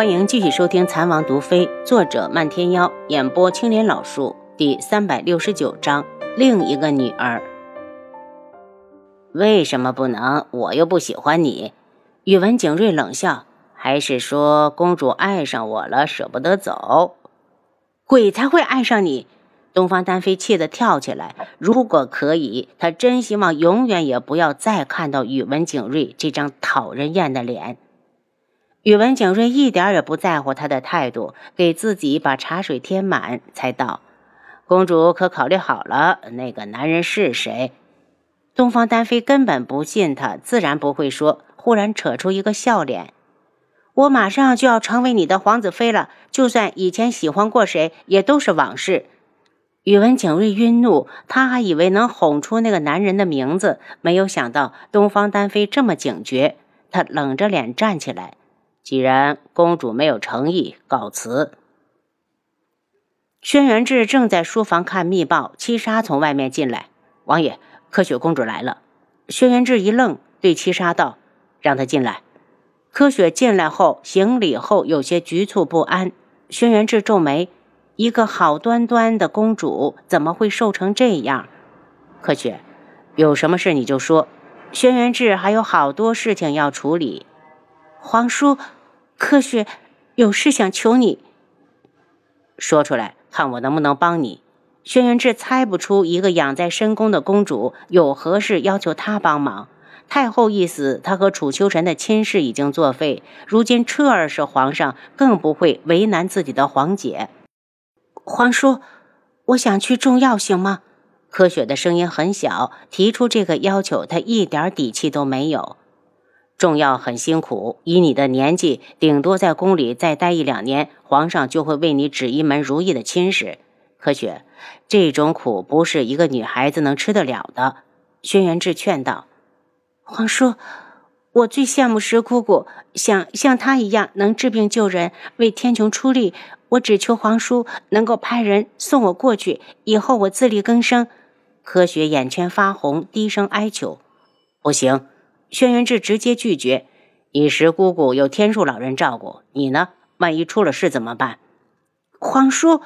欢迎继续收听《残王毒妃》，作者漫天妖，演播青莲老树，第三百六十九章。另一个女儿，为什么不能？我又不喜欢你。宇文景睿冷笑，还是说公主爱上我了，舍不得走？鬼才会爱上你！东方丹飞气得跳起来。如果可以，他真希望永远也不要再看到宇文景睿这张讨人厌的脸。宇文景睿一点也不在乎他的态度，给自己把茶水添满，才道：“公主可考虑好了，那个男人是谁？”东方丹飞根本不信他，自然不会说。忽然扯出一个笑脸：“我马上就要成为你的皇子妃了，就算以前喜欢过谁，也都是往事。”宇文景睿晕怒，他还以为能哄出那个男人的名字，没有想到东方丹飞这么警觉。他冷着脸站起来。既然公主没有诚意，告辞。轩辕志正在书房看密报，七杀从外面进来。王爷，柯雪公主来了。轩辕志一愣，对七杀道：“让她进来。”柯雪进来后，行礼后有些局促不安。轩辕志皱眉：“一个好端端的公主，怎么会瘦成这样？”柯雪，有什么事你就说。轩辕志还有好多事情要处理。皇叔，柯雪有事想求你。说出来，看我能不能帮你。轩辕志猜不出一个养在深宫的公主有何事要求他帮忙。太后一死，他和楚秋晨的亲事已经作废。如今彻儿是皇上，更不会为难自己的皇姐。皇叔，我想去种药，行吗？柯雪的声音很小，提出这个要求，她一点底气都没有。重要很辛苦，以你的年纪，顶多在宫里再待一两年，皇上就会为你指一门如意的亲事。柯雪，这种苦不是一个女孩子能吃得了的。轩辕志劝道：“皇叔，我最羡慕石姑姑，想像她一样能治病救人，为天穹出力。我只求皇叔能够派人送我过去，以后我自力更生。”柯雪眼圈发红，低声哀求：“不行。”轩辕志直接拒绝。以时姑姑有天树老人照顾你呢，万一出了事怎么办？皇叔，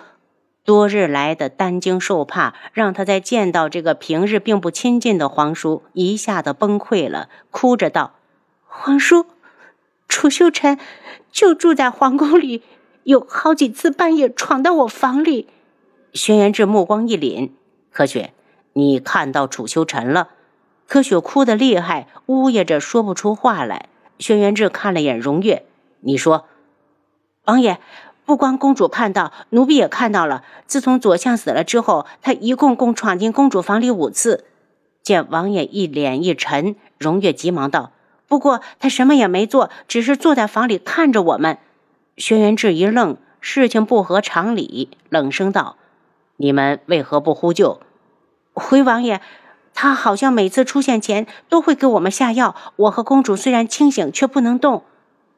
多日来的担惊受怕，让他在见到这个平日并不亲近的皇叔，一下子崩溃了，哭着道：“皇叔，楚修臣就住在皇宫里，有好几次半夜闯到我房里。”轩辕志目光一凛：“何雪，你看到楚修臣了？”柯雪哭得厉害，呜咽着说不出话来。轩辕志看了眼荣月，你说：“王爷，不光公主看到，奴婢也看到了。自从左相死了之后，他一共共闯进公主房里五次。”见王爷一脸一沉，荣月急忙道：“不过他什么也没做，只是坐在房里看着我们。”轩辕志一愣，事情不合常理，冷声道：“你们为何不呼救？”回王爷。他好像每次出现前都会给我们下药。我和公主虽然清醒，却不能动。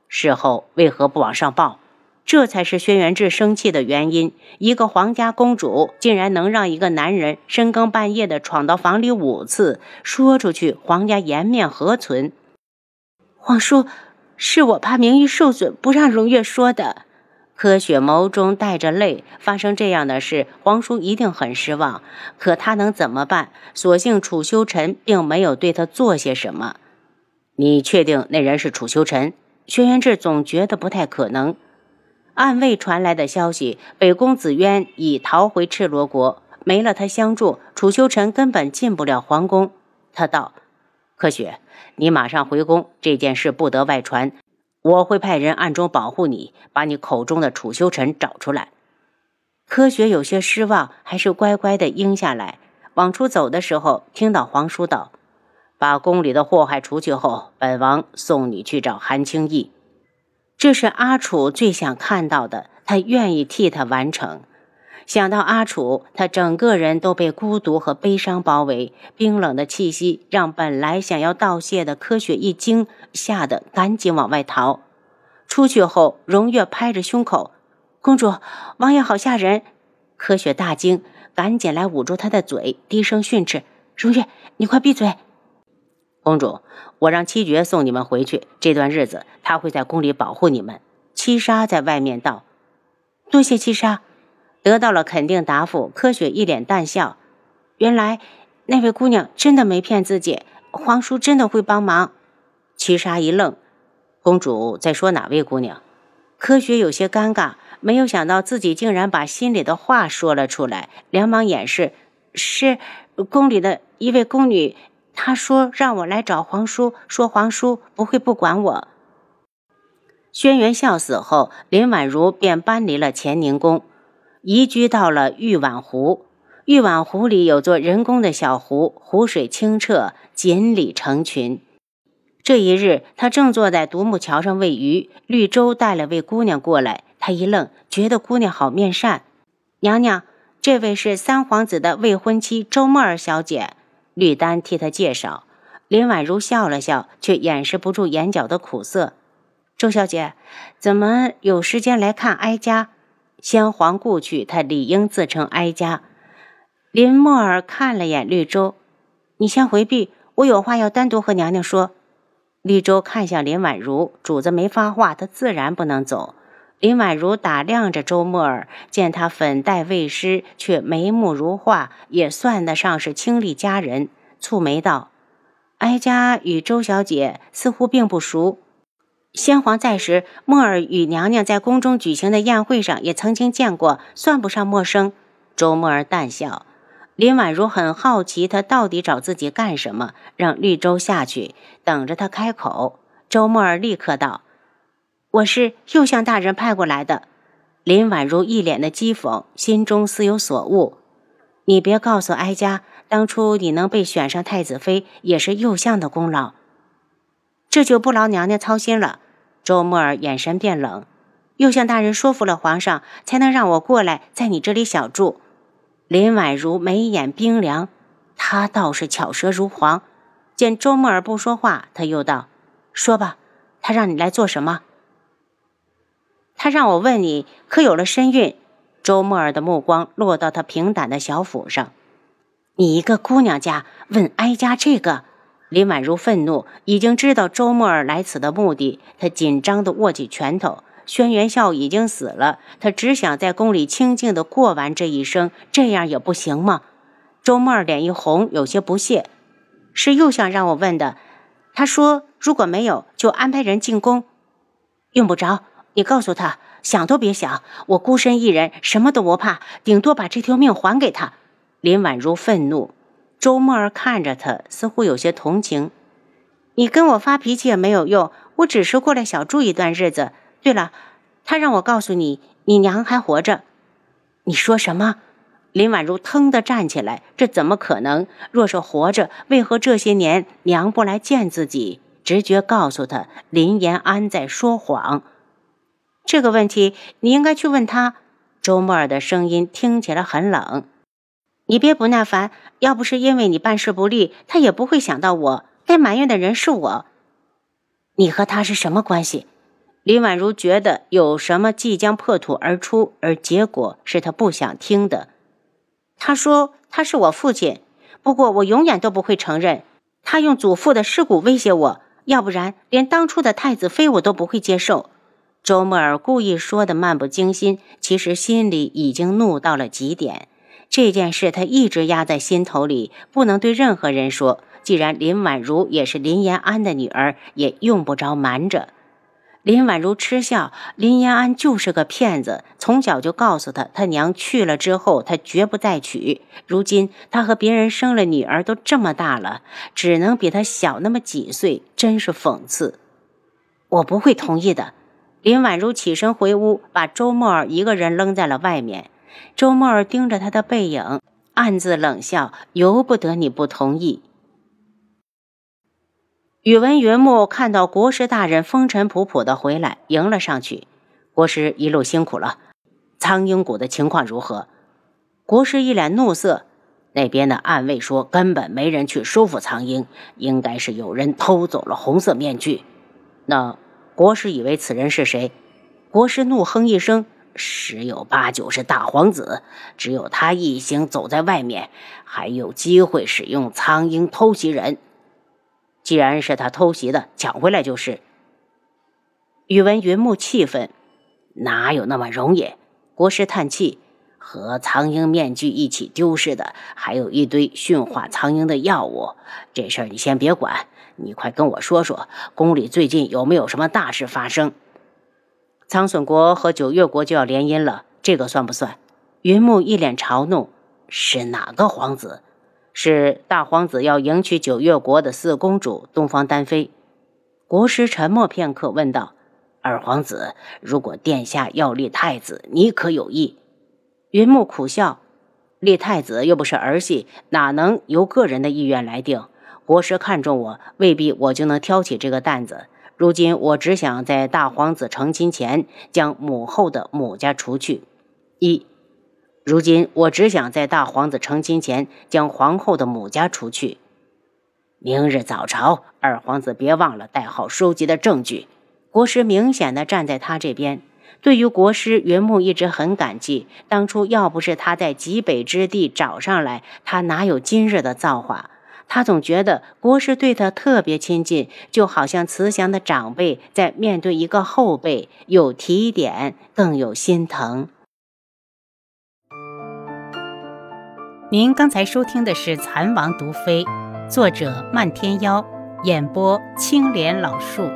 事后为何不往上报？这才是轩辕志生气的原因。一个皇家公主竟然能让一个男人深更半夜的闯到房里五次，说出去皇家颜面何存？皇叔，是我怕名誉受损，不让荣月说的。柯雪眸中带着泪，发生这样的事，皇叔一定很失望。可他能怎么办？所幸楚修尘并没有对他做些什么。你确定那人是楚修尘？轩辕志总觉得不太可能。暗卫传来的消息，北宫子渊已逃回赤罗国，没了他相助，楚修尘根本进不了皇宫。他道：“柯雪，你马上回宫，这件事不得外传。”我会派人暗中保护你，把你口中的楚修尘找出来。科学有些失望，还是乖乖的应下来。往出走的时候，听到皇叔道：“把宫里的祸害除去后，本王送你去找韩青义。”这是阿楚最想看到的，他愿意替他完成。想到阿楚，他整个人都被孤独和悲伤包围，冰冷的气息让本来想要道谢的柯雪一惊，吓得赶紧往外逃。出去后，荣月拍着胸口：“公主，王爷好吓人！”柯雪大惊，赶紧来捂住他的嘴，低声训斥：“荣月，你快闭嘴！”公主，我让七绝送你们回去，这段日子他会在宫里保护你们。七杀在外面道：“多谢七杀。”得到了肯定答复，柯雪一脸淡笑。原来那位姑娘真的没骗自己，皇叔真的会帮忙。七杀一愣：“公主在说哪位姑娘？”柯雪有些尴尬，没有想到自己竟然把心里的话说了出来，连忙掩饰：“是宫里的一位宫女，她说让我来找皇叔，说皇叔不会不管我。”轩辕笑死后，林婉如便搬离了乾宁宫。移居到了玉碗湖，玉碗湖里有座人工的小湖，湖水清澈，锦鲤成群。这一日，他正坐在独木桥上喂鱼，绿洲带了位姑娘过来。他一愣，觉得姑娘好面善。娘娘，这位是三皇子的未婚妻周沫儿小姐。绿丹替他介绍。林婉如笑了笑，却掩饰不住眼角的苦涩。周小姐，怎么有时间来看哀家？先皇故去，他理应自称哀家。林默儿看了眼绿洲，你先回避，我有话要单独和娘娘说。绿洲看向林婉如，主子没发话，他自然不能走。林婉如打量着周默儿，见他粉黛未施，却眉目如画，也算得上是清丽佳人，蹙眉道：“哀家与周小姐似乎并不熟。”先皇在时，莫尔与娘娘在宫中举行的宴会上也曾经见过，算不上陌生。周沫儿淡笑。林婉如很好奇，他到底找自己干什么？让绿洲下去，等着他开口。周沫儿立刻道：“我是右相大人派过来的。”林婉如一脸的讥讽，心中似有所悟。你别告诉哀家，当初你能被选上太子妃，也是右相的功劳。这就不劳娘娘操心了。周沫儿眼神变冷，又向大人说服了皇上，才能让我过来在你这里小住。林婉如眉眼冰凉，她倒是巧舌如簧。见周沫儿不说话，他又道：“说吧，他让你来做什么？”他让我问你，可有了身孕？周沫儿的目光落到他平坦的小腹上。你一个姑娘家，问哀家这个？林婉如愤怒，已经知道周沫儿来此的目的。她紧张地握起拳头。轩辕笑已经死了，他只想在宫里清静地过完这一生，这样也不行吗？周沫儿脸一红，有些不屑：“是又想让我问的。”他说：“如果没有，就安排人进宫。用不着，你告诉他，想都别想。我孤身一人，什么都不怕，顶多把这条命还给他。”林婉如愤怒。周沫儿看着他，似乎有些同情。你跟我发脾气也没有用，我只是过来小住一段日子。对了，他让我告诉你，你娘还活着。你说什么？林婉如腾地站起来，这怎么可能？若是活着，为何这些年娘不来见自己？直觉告诉他，林延安在说谎。这个问题你应该去问他。周沫儿的声音听起来很冷。你别不耐烦，要不是因为你办事不力，他也不会想到我。该埋怨的人是我。你和他是什么关系？林婉如觉得有什么即将破土而出，而结果是他不想听的。他说他是我父亲，不过我永远都不会承认。他用祖父的尸骨威胁我，要不然连当初的太子妃我都不会接受。周沫儿故意说的漫不经心，其实心里已经怒到了极点。这件事他一直压在心头里，不能对任何人说。既然林婉如也是林延安的女儿，也用不着瞒着。林婉如嗤笑：“林延安就是个骗子，从小就告诉他，他娘去了之后，他绝不再娶。如今他和别人生了女儿，都这么大了，只能比他小那么几岁，真是讽刺。”我不会同意的。林婉如起身回屋，把周沫儿一个人扔在了外面。周沫儿盯着他的背影，暗自冷笑：“由不得你不同意。”宇文云木看到国师大人风尘仆仆的回来，迎了上去：“国师一路辛苦了。苍鹰谷的情况如何？”国师一脸怒色：“那边的暗卫说，根本没人去收复苍鹰，应该是有人偷走了红色面具。那国师以为此人是谁？”国师怒哼一声。十有八九是大皇子，只有他一行走在外面，还有机会使用苍鹰偷袭人。既然是他偷袭的，抢回来就是。宇文云木气愤：哪有那么容易？国师叹气。和苍鹰面具一起丢失的，还有一堆驯化苍鹰的药物。这事儿你先别管，你快跟我说说，宫里最近有没有什么大事发生？苍隼国和九月国就要联姻了，这个算不算？云木一脸嘲弄：“是哪个皇子？是大皇子要迎娶九月国的四公主东方丹妃。”国师沉默片刻，问道：“二皇子，如果殿下要立太子，你可有意？”云木苦笑：“立太子又不是儿戏，哪能由个人的意愿来定？国师看中我，未必我就能挑起这个担子。如今我只想在大皇子成亲前将母后的母家除去。一，如今我只想在大皇子成亲前将皇后的母家除去。明日早朝，二皇子别忘了带好收集的证据。国师明显的站在他这边。”对于国师云木一直很感激，当初要不是他在极北之地找上来，他哪有今日的造化？他总觉得国师对他特别亲近，就好像慈祥的长辈在面对一个后辈，有提点，更有心疼。您刚才收听的是《蚕王毒妃》，作者漫天妖，演播青莲老树。